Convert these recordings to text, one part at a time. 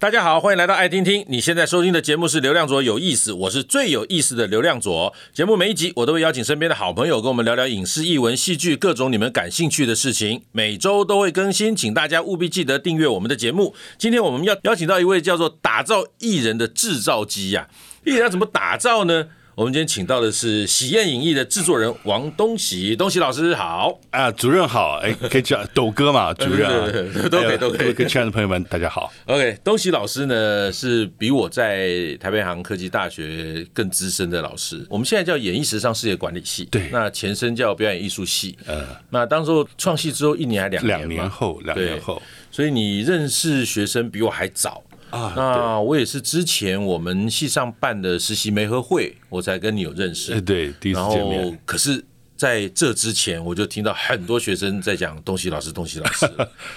大家好，欢迎来到爱听听。你现在收听的节目是《流量左有意思》，我是最有意思的流量左。节目每一集我都会邀请身边的好朋友跟我们聊聊影视、艺文、戏剧各种你们感兴趣的事情。每周都会更新，请大家务必记得订阅我们的节目。今天我们要邀请到一位叫做“打造艺人的制造机”呀，艺人要怎么打造呢？我们今天请到的是喜宴影艺的制作人王东喜，东喜老师好。啊，主任好，哎，可以叫抖哥嘛，主任、啊，对对对都可以，都可以。各位亲爱的朋友们，大家好。OK，东喜老师呢是比我在台北航空科技大学更资深的老师，我们现在叫演艺时尚事业管理系，对，那前身叫表演艺术系，呃，那当时候创系之后一年还两年，两年后，两年后，所以你认识学生比我还早。啊，那我也是之前我们系上办的实习媒合会，我才跟你有认识。对，第一次见面。然后，可是在这之前，我就听到很多学生在讲东西老师，东西老师。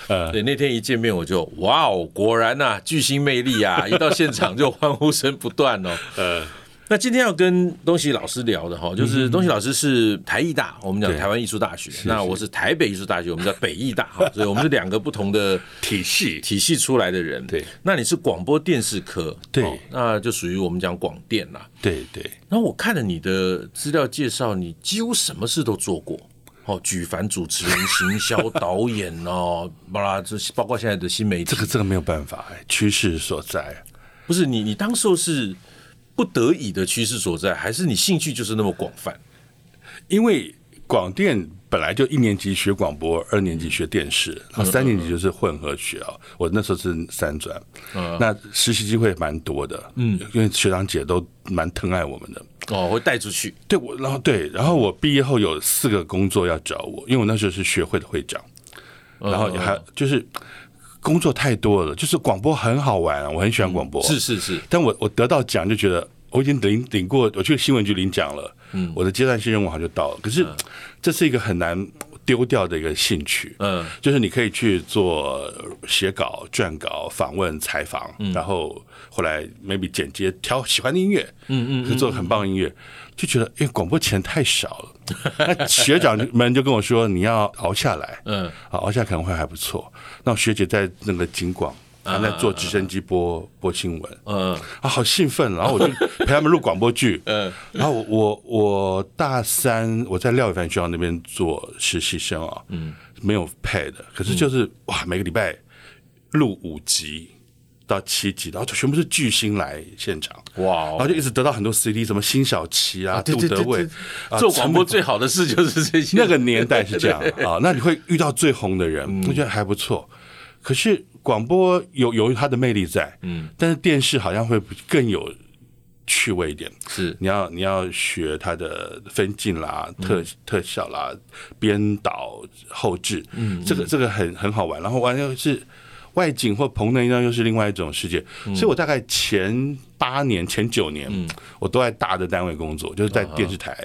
对，那天一见面我就哇哦，果然呐、啊，巨星魅力啊！一到现场就欢呼声不断哦。呃。那今天要跟东西老师聊的哈，就是东西老师是台艺大，我们讲台湾艺术大学。那我是台北艺术大学，我们叫北艺大哈，所以我们是两个不同的体系体系出来的人。对，那你是广播电视科，对，那就属于我们讲广电啦。对对。然后我看了你的资料介绍，你几乎什么事都做过，哦，举凡主持人、行销、导演哦，巴拉这包括现在的新媒体，这个这个没有办法，趋势所在。不是你，你当时候是。不得已的趋势所在，还是你兴趣就是那么广泛？因为广电本来就一年级学广播，二年级学电视，然后三年级就是混合学啊。我那时候是三专，那实习机会蛮多的，嗯，因为学长姐都蛮疼爱我们的哦，会带出去。对，我然后对，然后我毕业后有四个工作要找我，因为我那时候是学会的会长，然后还就是。工作太多了，就是广播很好玩，我很喜欢广播。是是是，但我我得到奖就觉得我已经领领过，我去新闻局领奖了。嗯，我的阶段性任务好像就到了。可是这是一个很难丢掉的一个兴趣。嗯，就是你可以去做写稿、撰稿、访问、采访，然后后来 maybe 剪接、挑喜欢的音乐。嗯嗯，是做很棒的音乐。就觉得，因为广播钱太少了。那学长们就跟我说，你要熬下来，嗯，熬下来可能会还不错。那学姐在那个警广，还在做直升机播播新闻，嗯，啊，好兴奋。然后我就 陪他们录广播剧，嗯，然后我我大三我在廖伟凡学校那边做实习生啊，嗯，没有配的，可是就是哇，每个礼拜录五集。到七集，然后就全部是巨星来现场，哇！然后就一直得到很多 CD，什么辛晓琪啊、杜德伟，做广播最好的事就是这些。那个年代是这样啊，那你会遇到最红的人，我觉得还不错。可是广播有有它的魅力在，嗯，但是电视好像会更有趣味一点。是，你要你要学它的分镜啦、特特效啦、编导、后置，嗯，这个这个很很好玩。然后完了是。外景或棚内那，又是另外一种世界。所以我大概前八年、前九年，我都在大的单位工作，就是在电视台、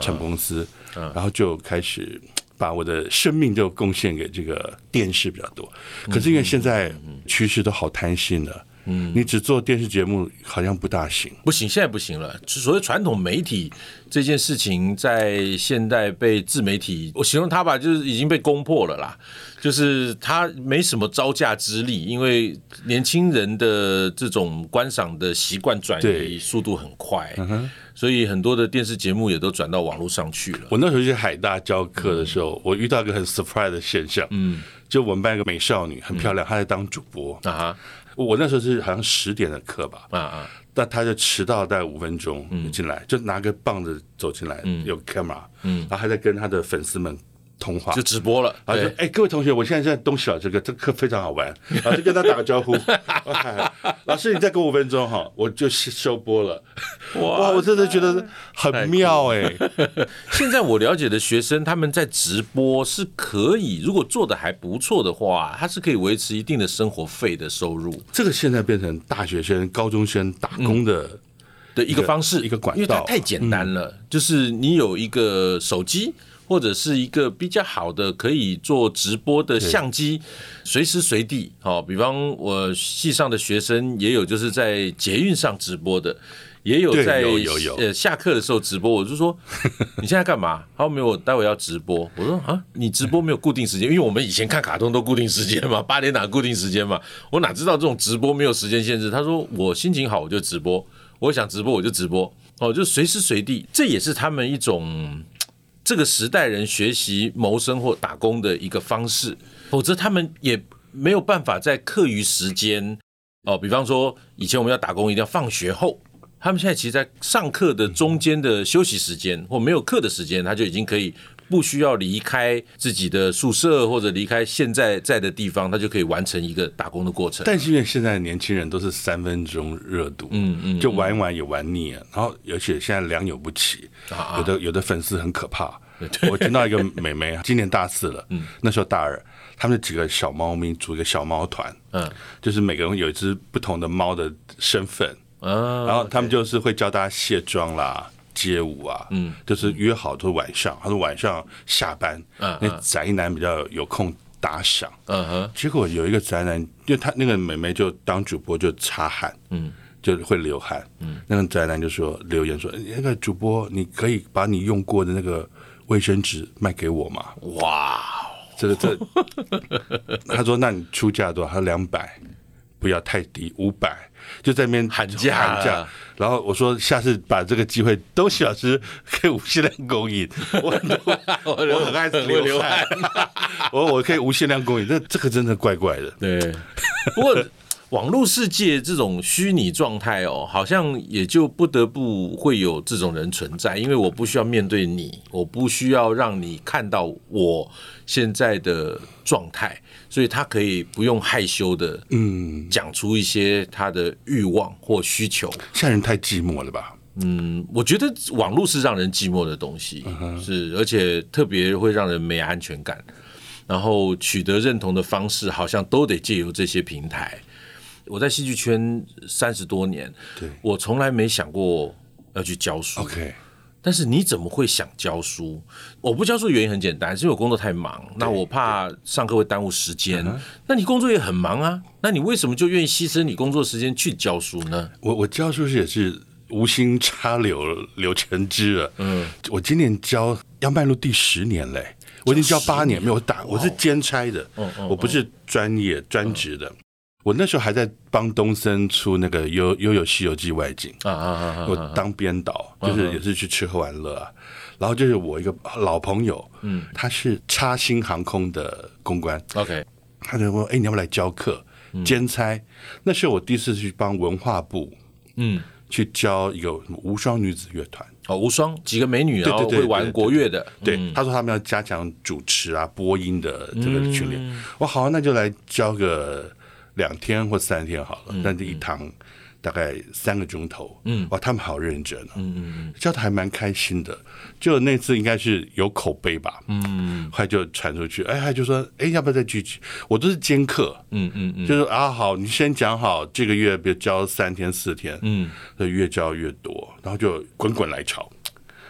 成公司，然后就开始把我的生命就贡献给这个电视比较多。可是因为现在趋势都好贪心了。嗯，你只做电视节目好像不大行，不行，现在不行了。所谓传统媒体这件事情，在现代被自媒体，我形容它吧，就是已经被攻破了啦。就是它没什么招架之力，因为年轻人的这种观赏的习惯转移速度很快，嗯、所以很多的电视节目也都转到网络上去了。我那时候去海大教课的时候，嗯、我遇到一个很 surprise 的现象，嗯，就我们班一个美少女很漂亮，嗯、她在当主播啊。我那时候是好像十点的课吧，啊啊，但他就迟到大概五分钟进来，就拿个棒子走进来，有 camera，嗯，然后还在跟他的粉丝们。通话就直播了，然后就哎，各位同学，我现在在东西老这个，这课非常好玩，然后就跟他打个招呼。老师，你再给我五分钟哈，我就收播了。哇，我真的觉得很妙哎。现在我了解的学生，他们在直播是可以，如果做的还不错的话，他是可以维持一定的生活费的收入。这个现在变成大学生、高中生打工的的一个方式，一个管道，因为它太简单了，就是你有一个手机。或者是一个比较好的可以做直播的相机，随时随地。好，比方我系上的学生也有就是在捷运上直播的，也有在下课的时候直播。我就说 你现在干嘛？他说没有，我待会要直播。我说啊，你直播没有固定时间，因为我们以前看卡通都固定时间嘛，八点档固定时间嘛。我哪知道这种直播没有时间限制？他说我心情好我就直播，我想直播我就直播哦，就随时随地。这也是他们一种这个时代人学习谋生或打工的一个方式，否则他们也没有办法在课余时间。哦，比方说以前我们要打工一定要放学后，他们现在其实，在上课的中间的休息时间或没有课的时间，他就已经可以不需要离开自己的宿舍或者离开现在在的地方，他就可以完成一个打工的过程。但是因为现在的年轻人都是三分钟热度，嗯嗯，就玩一玩也玩腻了，然后而且现在良莠不齐，有的有的粉丝很可怕。我听到一个妹妹，今年大四了，嗯，那时候大二。他们几个小猫咪组一个小猫团，嗯，就是每个人有一只不同的猫的身份，嗯，然后他们就是会教大家卸妆啦、街舞啊，嗯，就是约好都晚上，他说晚上下班，嗯，那宅男比较有空打赏，嗯哼，结果有一个宅男，因为他那个妹妹就当主播就擦汗，嗯，就会流汗，嗯，那个宅男就说留言说，那个主播你可以把你用过的那个卫生纸卖给我吗？哇！这个这，他说：“那你出价多少？”他说：“两百，不要太低，五百。”就在那边喊价，喊价。然后我说：“下次把这个机会，东西老师可以无限量供应。我很 我我很爱流汗，我 我可以无限量供应。这这个真的怪怪的。对，不过。网络世界这种虚拟状态哦，好像也就不得不会有这种人存在，因为我不需要面对你，我不需要让你看到我现在的状态，所以他可以不用害羞的，嗯，讲出一些他的欲望或需求。现在人太寂寞了吧？嗯，我觉得网络是让人寂寞的东西，是而且特别会让人没安全感，然后取得认同的方式好像都得借由这些平台。我在戏剧圈三十多年，对，我从来没想过要去教书。OK，但是你怎么会想教书？我不教书原因很简单，是因为我工作太忙，那我怕上课会耽误时间。那你工作也很忙啊，那你为什么就愿意牺牲你工作时间去教书呢？我我教书也是无心插柳柳成枝了。嗯，我今年教要迈入第十年嘞，我已经教八年没有打，我是兼差的，我不是专业专职的。我那时候还在帮东森出那个《悠悠悠西游记》外景啊啊啊！我当编导，就是也是去吃喝玩乐啊。然后就是我一个老朋友，嗯，他是插星航空的公关，OK，他就问：“哎，你要不要来教课兼差？”那是我第一次去帮文化部，嗯，去教一个无双女子乐团哦，无双几个美女啊，会玩国乐的。对，他说他们要加强主持啊、播音的这个训练。我好，那就来教个。两天或三天好了，但是一堂大概三个钟头，嗯，哇，他们好认真啊，嗯嗯，教的还蛮开心的。就那次应该是有口碑吧，嗯，后来就传出去，哎，他就说，哎，要不要再聚聚？我都是兼课，嗯嗯嗯，就是啊，好，你先讲好这个月别教三天四天，嗯，越教越多，然后就滚滚来潮。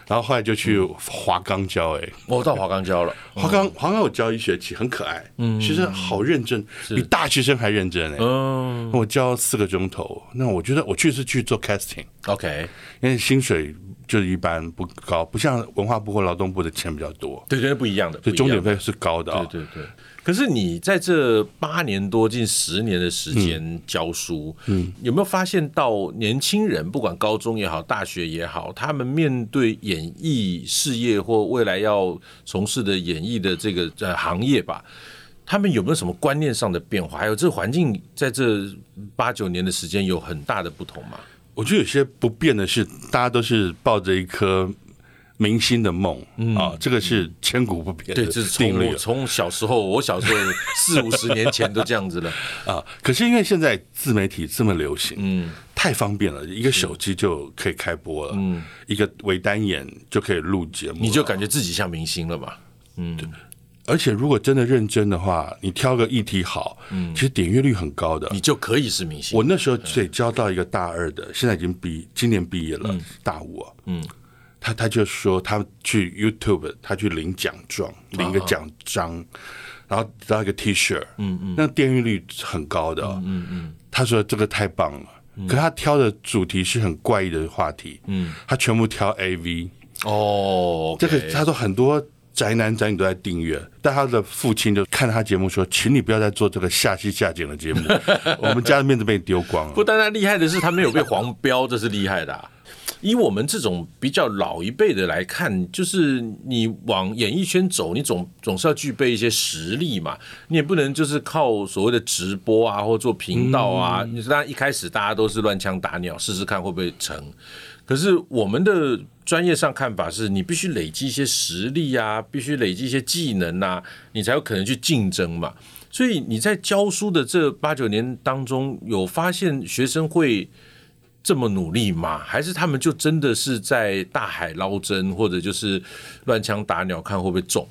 然后后来就去华冈教，哎，我到华冈教了。华冈华冈我教一学期，很可爱，嗯，其实好认真，比大学生还认真哎。嗯，我教四个钟头，那我觉得我去是去做 casting，OK，因为薪水就是一般不高，不像文化部或劳动部的钱比较多，对对，不一样的，所以钟点费是高的啊，对对对。可是你在这八年多近十年的时间教书，嗯，有没有发现到年轻人，不管高中也好，大学也好，他们面对演艺事业或未来要从事的演艺的这个呃行业吧，他们有没有什么观念上的变化？还有这个环境在这八九年的时间有很大的不同吗？我觉得有些不变的是，大家都是抱着一颗。明星的梦啊，这个是千古不变的定律。对，这是从从小时候，我小时候 四五十年前都这样子了 啊。可是因为现在自媒体这么流行，嗯，太方便了，一个手机就可以开播了，嗯，一个微单眼就可以录节目，你就感觉自己像明星了吧，嗯。而且如果真的认真的话，你挑个议题好，嗯，其实点阅率很高的，你就可以是明星。我那时候对教到一个大二的，现在已经毕，今年毕业了，大五啊，嗯。他他就说他去 YouTube，他去领奖状，领个奖章，然后得到一个 T 恤，嗯嗯，那点阅率很高的，嗯嗯，他说这个太棒了，可他挑的主题是很怪异的话题，嗯，他全部挑 AV 哦，这个他说很多宅男宅女都在订阅，但他的父亲就看他节目说，请你不要再做这个下戏下井的节目，我们家的面子被你丢光了。不单单厉害的是他没有被黄标，这是厉害的啊。以我们这种比较老一辈的来看，就是你往演艺圈走，你总总是要具备一些实力嘛。你也不能就是靠所谓的直播啊，或做频道啊。你当然一开始大家都是乱枪打鸟，试试看会不会成。可是我们的专业上看法是，你必须累积一些实力啊，必须累积一些技能啊，你才有可能去竞争嘛。所以你在教书的这八九年当中，有发现学生会这么努力吗？还是他们就真的是在大海捞针，或者就是乱枪打鸟，看会不会中？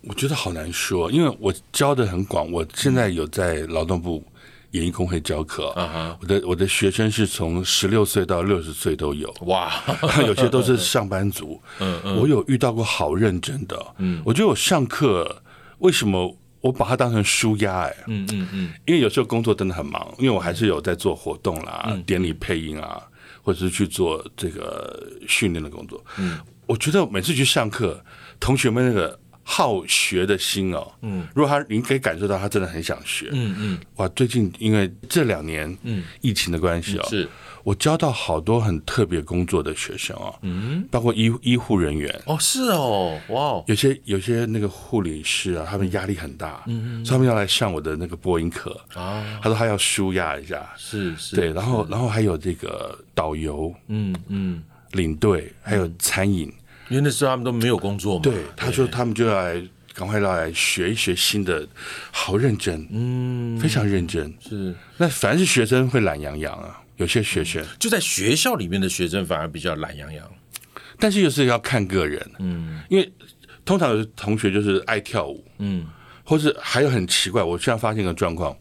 我觉得好难说，因为我教的很广。我现在有在劳动部演艺工会教课，啊、我的我的学生是从十六岁到六十岁都有。哇，有些都是上班族。嗯嗯，我有遇到过好认真的。嗯，我觉得我上课为什么？我把它当成舒压哎，嗯嗯嗯，因为有时候工作真的很忙，因为我还是有在做活动啦、嗯、典礼配音啊，或者是去做这个训练的工作。嗯，我觉得每次去上课，同学们那个好学的心哦，嗯，如果他你可以感受到他真的很想学，嗯嗯，哇，最近因为这两年嗯。疫情的关系哦，是。我教到好多很特别工作的学生啊，嗯，包括医医护人员。哦，是哦，哇，有些有些那个护理师啊，他们压力很大，嗯，所以他们要来上我的那个播音课。啊，他说他要舒压一下，是是，对，然后然后还有这个导游，嗯嗯，领队还有餐饮，因为那时候他们都没有工作嘛，对，他说他们就要来赶快要来学一学新的，好认真，嗯，非常认真，是，那凡是学生会懒洋洋啊。有些学生。就在学校里面的学生反而比较懒洋洋，但是又是要看个人，嗯，因为通常有同学就是爱跳舞，嗯，或是还有很奇怪，我现在发现一个状况，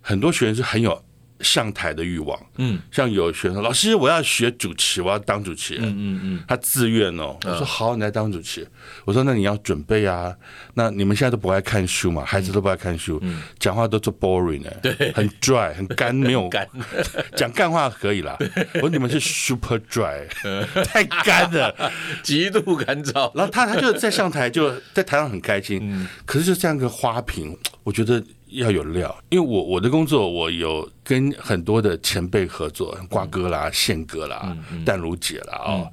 很多学生是很有。上台的欲望，嗯，像有学生老师，我要学主持，我要当主持人，嗯嗯嗯，他自愿哦，我说好，你来当主持，我说那你要准备啊，那你们现在都不爱看书嘛，孩子都不爱看书，讲话都做 boring 呢，对，很 dry，很干，没有 干，讲干话可以啦，我说你们是 super dry，太干了，极度干燥，然后他他就在上台就在台上很开心，可是就这样一个花瓶，我觉得。要有料，因为我我的工作，我有跟很多的前辈合作，瓜哥啦、宪哥啦、淡如姐啦哦，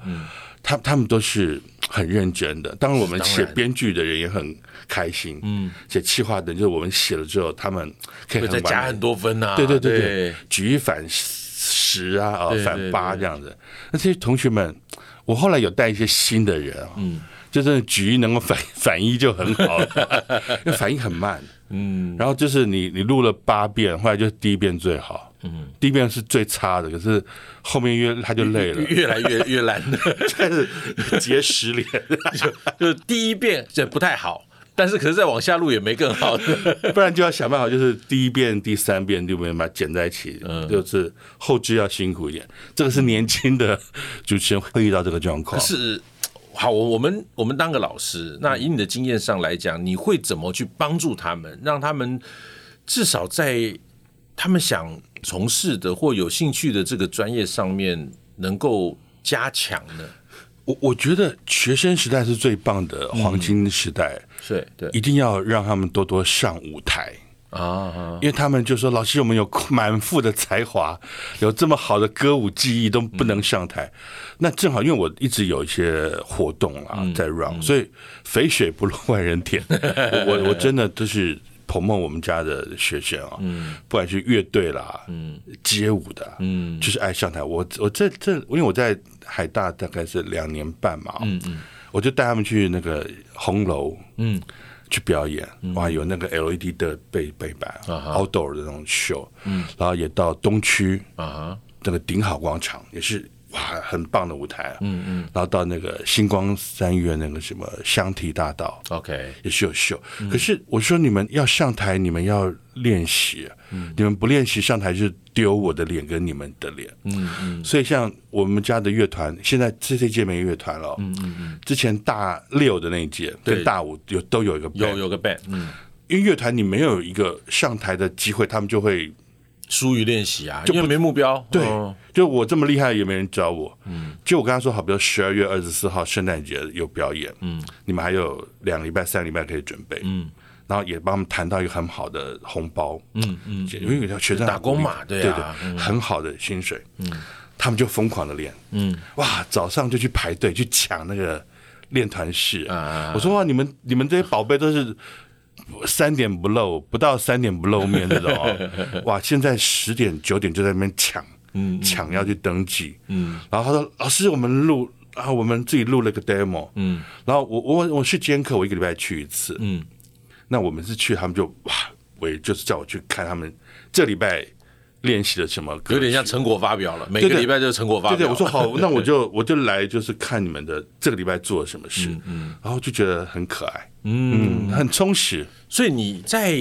他他们都是很认真的。当然，我们写编剧的人也很开心，嗯，写企划的，就是我们写了之后，他们可以再加很多分呐，对对对对，举一反十啊，啊反八这样子。那这些同学们，我后来有带一些新的人啊，嗯，就是举一能够反 反一就很好，因为反应很慢。嗯，然后就是你你录了八遍，后来就第一遍最好，嗯，第一遍是最差的，可是后面越他就累了，越，越来越越烂。的，开始结石脸，就就第一遍这不太好，但是可是再往下录也没更好的，不然就要想办法，就是第一遍、第三遍就没把它剪在一起，嗯，就是后制要辛苦一点，这个是年轻的主持人会遇到这个状况，是。好，我我们我们当个老师，那以你的经验上来讲，你会怎么去帮助他们，让他们至少在他们想从事的或有兴趣的这个专业上面能够加强呢？我我觉得学生时代是最棒的黄金时代，是、嗯、对，一定要让他们多多上舞台。啊，因为他们就说，老师，我们有满腹的才华，有这么好的歌舞技艺都不能上台，那正好，因为我一直有一些活动啊在 run，所以肥水不落外人田，我我真的都是 promote 我们家的学生啊，不管是乐队啦，嗯。街舞的，嗯，就是爱上台。我我这这，因为我在海大大概是两年半嘛，嗯嗯，我就带他们去那个红楼，嗯。去表演哇，有那个 LED 的背背板，outdoor 的那种秀，嗯，然后也到东区啊，那个顶好广场也是哇，很棒的舞台，嗯嗯，然后到那个星光三月那个什么香堤大道，OK，也是有秀。可是我说你们要上台，你们要练习，嗯。你们不练习上台就丢我的脸跟你们的脸，嗯嗯，所以像我们家的乐团，现在这这届没乐团了，嗯嗯嗯，之前大六的那一届跟大五有都有一个有有个 band，嗯，因为乐团你没有一个上台的机会，他们就会疏于练习啊，就因为没目标。对，就我这么厉害，也没人教我。嗯，就我跟他说好，比如十二月二十四号圣诞节有表演，嗯，你们还有两个礼拜、三个礼拜可以准备，嗯，然后也帮我们谈到一个很好的红包，嗯嗯，因为有学生打工嘛，对对，很好的薪水，嗯，他们就疯狂的练，嗯，哇，早上就去排队去抢那个练团室。啊，我说哇，你们你们这些宝贝都是。三点不露，不到三点不露面那种，哇！现在十点九点就在那边抢，嗯，抢要去登记，嗯。然后他说：“老师，我们录啊，我们自己录了个 demo，嗯。然后我我我去监课，我一个礼拜去一次，嗯。那我们是去，他们就哇，我也就是叫我去看他们这礼拜练习了什么，有点像成果发表了。每个礼拜就是成果发表。对对，我说好，那我就我就来，就是看你们的这个礼拜做了什么事，嗯。然后就觉得很可爱。”嗯，很充实。所以你在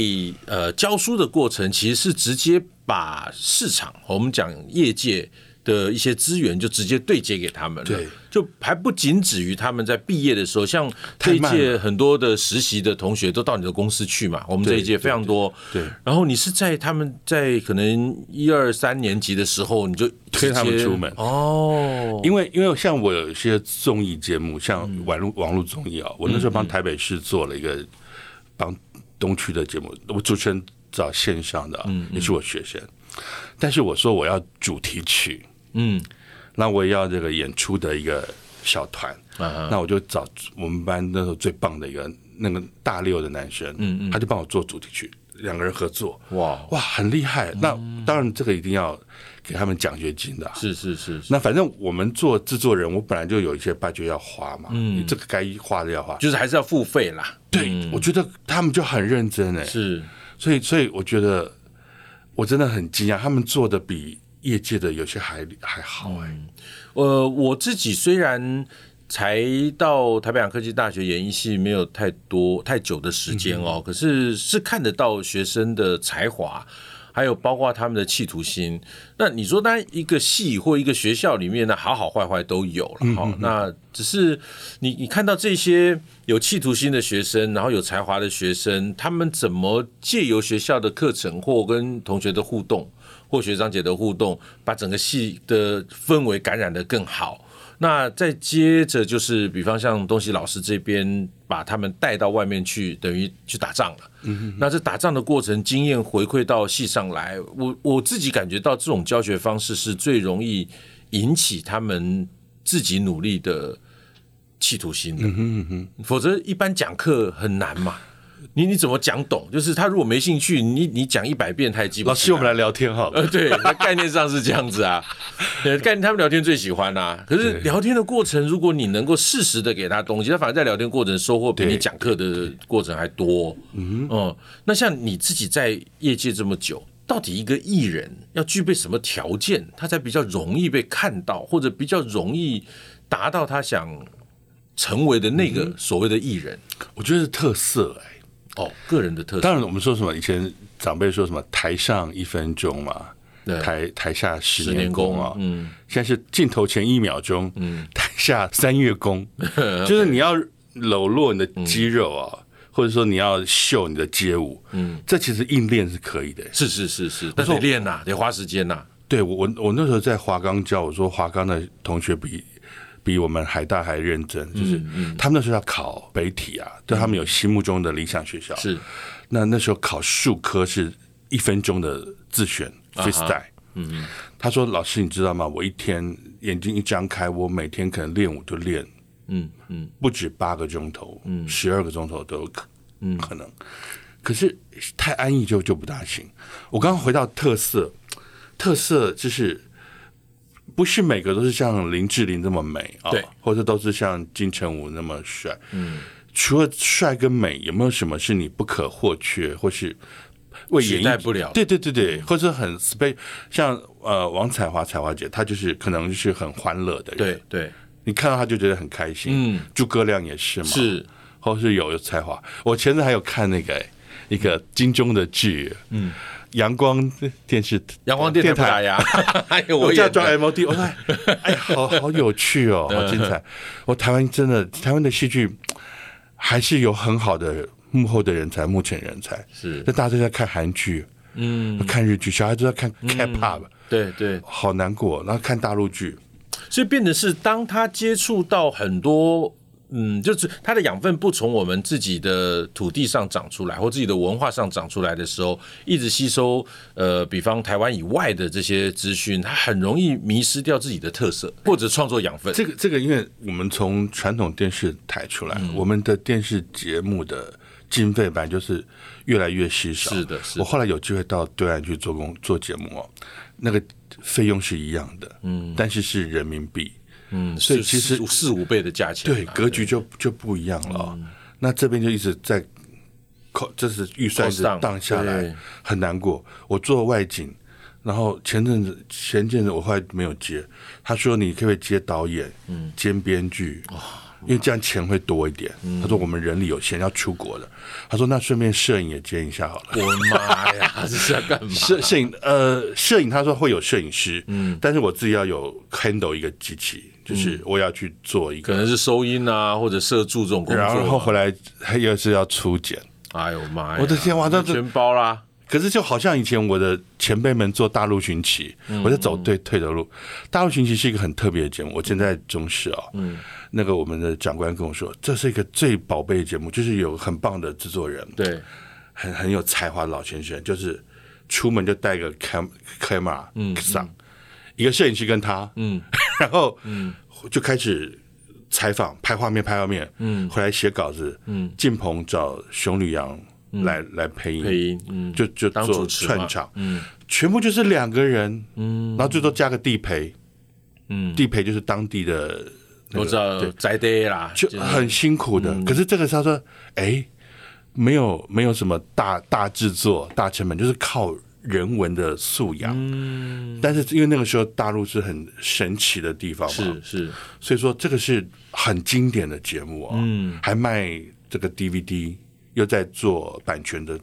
呃教书的过程，其实是直接把市场，我们讲业界的一些资源，就直接对接给他们了。对，就还不仅止于他们在毕业的时候，像这一届很多的实习的同学都到你的公司去嘛。我们这一届非常多。对。对，然后你是在他们在可能一二三年级的时候，你就推他们出门哦。因为因为像我有一些综艺节目，像网络网络综艺啊，我那时候帮台北市做了一个帮东区的节目，我主持人找线上的，也是我学生。但是我说我要主题曲。嗯，那我也要这个演出的一个小团，啊、那我就找我们班那时候最棒的一个那个大六的男生，嗯嗯，他就帮我做主题曲，两个人合作，哇。哇，很厉害。嗯、那当然这个一定要给他们奖学金的，是是是，是。那反正我们做制作人，我本来就有一些 budget 要花嘛，嗯，你这个该花的要花，就是还是要付费啦。对，嗯、我觉得他们就很认真哎，是，所以所以我觉得我真的很惊讶，他们做的比。业界的有些还还好哎、欸，呃，我自己虽然才到台北洋科技大学演艺系没有太多太久的时间哦，嗯、可是是看得到学生的才华，还有包括他们的企图心。那你说，当然一个系或一个学校里面呢，好好坏坏都有了哈。嗯、那只是你你看到这些有企图心的学生，然后有才华的学生，他们怎么借由学校的课程或跟同学的互动，或学长姐的互动，把整个戏的氛围感染得更好。那再接着就是，比方像东西老师这边，把他们带到外面去，等于去打仗了。嗯哼。那这打仗的过程经验回馈到戏上来，我我自己感觉到这种教学方式是最容易引起他们自己努力的企图心的。嗯哼嗯哼。否则一般讲课很难嘛。你你怎么讲懂？就是他如果没兴趣，你你讲一百遍他也记不住。老师，我们来聊天哈。呃，对，那概念上是这样子啊。对概念他们聊天最喜欢啊。可是聊天的过程，如果你能够适时的给他东西，他反而在聊天过程收获比你讲课的过程还多。嗯嗯。那像你自己在业界这么久，到底一个艺人要具备什么条件，他才比较容易被看到，或者比较容易达到他想成为的那个所谓的艺人？我觉得是特色哎。哦，个人的特色。当然，我们说什么？以前长辈说什么“台上一分钟”嘛，台台下十年功啊。嗯，现在是镜头前一秒钟，嗯，台下三月功，嗯、就是你要搂落你的肌肉啊，嗯、或者说你要秀你的街舞，嗯，这其实硬练是可以的。是是是是，但是得练呐、啊，得花时间呐、啊。对我我我那时候在华冈教，我说华冈的同学比。比我们海大还认真，就是他们那时候要考北体啊，对他们有心目中的理想学校。是，那那时候考数科是一分钟的自选 freestyle。嗯，他说：“老师，你知道吗？我一天眼睛一张开，我每天可能练舞就练，嗯嗯，不止八个钟头，嗯，十二个钟头都有可可能。可是太安逸就就不大行。我刚刚回到特色，特色就是。”不是每个都是像林志玲这么美啊，对，或者都是像金城武那么帅。嗯，除了帅跟美，有没有什么是你不可或缺，或是为演绎不了？对对对对，或者很 space，像呃王彩华彩华姐，她就是可能就是很欢乐的人。对对，你看到她就觉得很开心。嗯，诸葛亮也是嘛，是，或是有有才华。我前阵还有看那个一个金钟的剧，嗯。阳光电视，阳光电台 呀，我叫装 MOD，我说哎，好好有趣哦，好精彩！我台湾真的，台湾的戏剧还是有很好的幕后的人才、幕前人才。是，那大家都在看韩剧，嗯，看日剧，小孩都在看 K-pop，对对，好难过。然后看大陆剧，所以变得是当他接触到很多。嗯，就是它的养分不从我们自己的土地上长出来，或自己的文化上长出来的时候，一直吸收呃，比方台湾以外的这些资讯，它很容易迷失掉自己的特色，或者创作养分。这个这个，因为我们从传统电视台出来，嗯、我们的电视节目的经费本来就是越来越稀少。是的，是的。我后来有机会到对岸去做工做节目哦，那个费用是一样的，嗯，但是是人民币。嗯，所以其实四五倍的价钱，对，格局就就不一样了。嗯、那这边就一直在扣，这是预算是荡下来，很难过。我做外景，然后前阵子前阵子我后来没有接，他说你可不可以接导演，嗯，兼编剧，因为这样钱会多一点。嗯、他说我们人力有限，要出国的。他说那顺便摄影也兼一下好了。我的妈呀，这是要干嘛？摄摄影呃，摄影他说会有摄影师，嗯，但是我自己要有 handle 一个机器。就是我要去做一个，可能是收音啊，或者摄助这种工作，然后回来还又是要初剪。哎呦妈呀！我的天，哇，这全包啦！可是就好像以前我的前辈们做大陆寻奇，我在走对退的路。大陆寻奇是一个很特别的节目。我现在中视哦，嗯，那个我们的长官跟我说，这是一个最宝贝的节目，就是有很棒的制作人，对，很很有才华的老先生，就是出门就带个 cam camera 嗯上。一个摄影师跟他，嗯，然后嗯，就开始采访、拍画面、拍画面，嗯，回来写稿子，嗯，进棚找熊吕阳来来配音，配音，嗯，就就做串场，嗯，全部就是两个人，嗯，然后最多加个地陪，嗯，地陪就是当地的，我知道在地啦，就很辛苦的。可是这个他说，哎，没有没有什么大大制作、大成本，就是靠。人文的素养，嗯，但是因为那个时候大陆是很神奇的地方嘛，是是，所以说这个是很经典的节目啊，嗯，还卖这个 DVD，又在做版权的，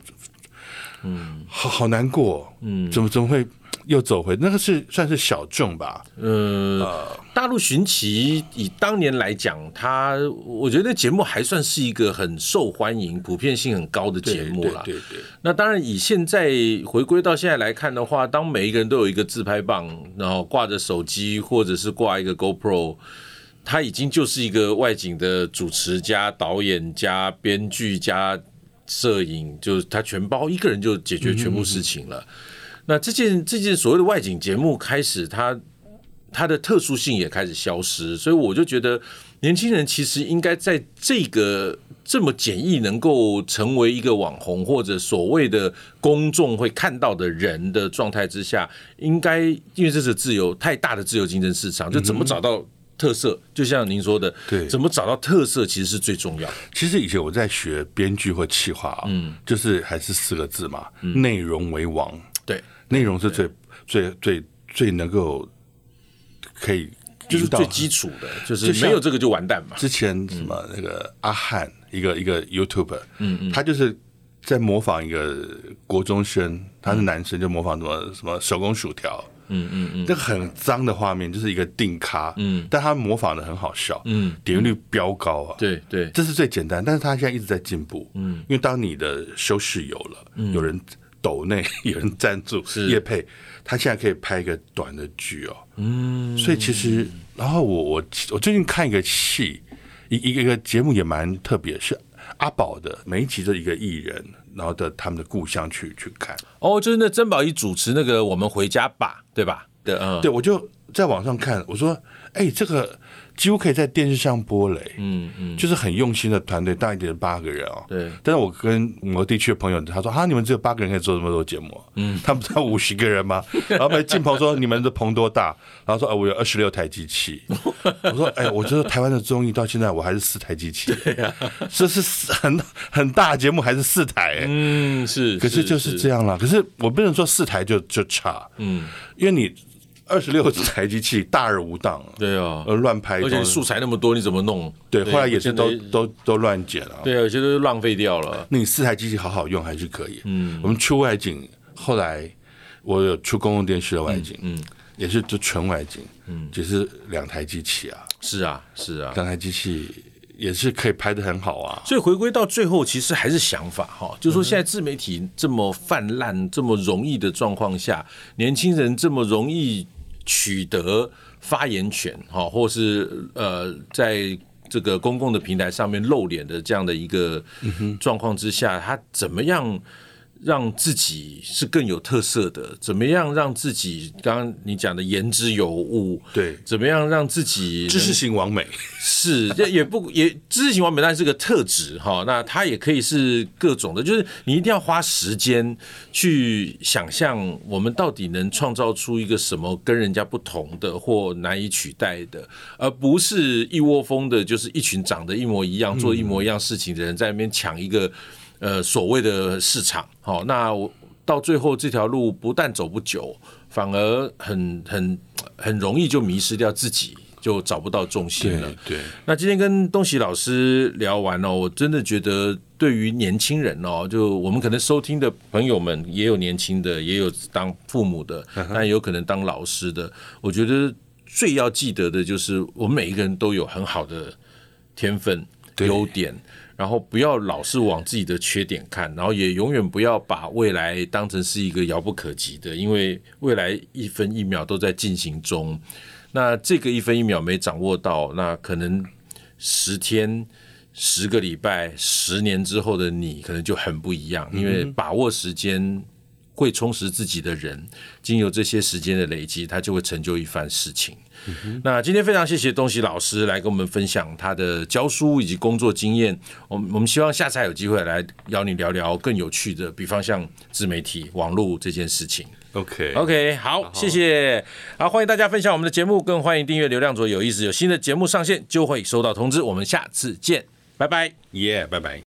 嗯，好好难过，嗯，怎么怎么会？又走回那个是算是小众吧，呃，大陆寻奇以当年来讲，它我觉得节目还算是一个很受欢迎、普遍性很高的节目了。对对，对对。那当然，以现在回归到现在来看的话，当每一个人都有一个自拍棒，然后挂着手机或者是挂一个 GoPro，他已经就是一个外景的主持加导演加编剧加摄影，就是他全包一个人就解决全部事情了。那这件这件所谓的外景节目开始，它它的特殊性也开始消失，所以我就觉得年轻人其实应该在这个这么简易能够成为一个网红或者所谓的公众会看到的人的状态之下，应该因为这是自由太大的自由竞争市场，就怎么找到特色，就像您说的，对，怎么找到特色其实是最重要。其实以前我在学编剧或企划啊，嗯，就是还是四个字嘛，内容为王。对，内容是最最最最能够可以，就是最基础的，就是没有这个就完蛋嘛。之前什么那个阿汉，一个一个 YouTuber，嗯嗯，他就是在模仿一个国中生，他是男生，就模仿什么什么手工薯条，嗯嗯嗯，这个很脏的画面，就是一个定咖，嗯，但他模仿的很好笑，嗯，点击率飙高啊，对对，这是最简单，但是他现在一直在进步，嗯，因为当你的收视有了，有人。抖内 有人赞助叶配，他现在可以拍一个短的剧哦。嗯，所以其实，然后我我我最近看一个戏，一一个一个节目也蛮特别，是阿宝的每一集的一个艺人，然后的他们的故乡去去看。哦，就是那曾宝仪主持那个《我们回家吧》，对吧？对，嗯，对，我就在网上看，我说，哎，这个。几乎可以在电视上播嘞，嗯嗯，就是很用心的团队，大一点八个人哦。对，但是我跟某个地区的朋友他说，啊，你们只有八个人可以做这么多节目，嗯，他们才五十个人吗？然后被进棚说，你们的棚多大？然后说，啊，我有二十六台机器。我说，哎，我觉得台湾的综艺到现在我还是四台机器，对呀，这是很很大节目还是四台？嗯，是，可是就是这样了。可是我不能说四台就就差，嗯，因为你。二十六台机器大而无当，对啊，呃，乱拍，而且素材那么多，你怎么弄？对，后来也是都都都乱剪了。对啊，有些都浪费掉了。那你四台机器好好用还是可以。嗯，我们出外景，后来我有出公共电视的外景，嗯，也是就纯外景，嗯，只是两台机器啊。是啊，是啊，两台机器也是可以拍的很好啊。所以回归到最后，其实还是想法哈，就是说现在自媒体这么泛滥、这么容易的状况下，年轻人这么容易取得发言权哈，或是呃，在这个公共的平台上面露脸的这样的一个状况之下，他怎么样？让自己是更有特色的，怎么样让自己？刚刚你讲的言之有物，对，怎么样让自己知识型完美是，这也不也知识型完美，但 是个特质哈。那它也可以是各种的，就是你一定要花时间去想象，我们到底能创造出一个什么跟人家不同的或难以取代的，而不是一窝蜂的，就是一群长得一模一样、做一模一样事情的人在那边抢一个。呃，所谓的市场，好，那我到最后这条路不但走不久，反而很很很容易就迷失掉自己，就找不到重心了。对，对，那今天跟东喜老师聊完哦，我真的觉得对于年轻人哦，就我们可能收听的朋友们也有年轻的，也有当父母的，但有可能当老师的。我觉得最要记得的就是，我们每一个人都有很好的天分、优点。然后不要老是往自己的缺点看，然后也永远不要把未来当成是一个遥不可及的，因为未来一分一秒都在进行中。那这个一分一秒没掌握到，那可能十天、十个礼拜、十年之后的你可能就很不一样。因为把握时间会充实自己的人，经由这些时间的累积，他就会成就一番事情。那今天非常谢谢东西老师来跟我们分享他的教书以及工作经验。我们我们希望下次还有机会来邀你聊聊更有趣的，比方像自媒体、网络这件事情。OK OK，好，谢谢。好，欢迎大家分享我们的节目，更欢迎订阅流量左有意思，有新的节目上线就会收到通知。我们下次见，拜拜，耶，拜拜。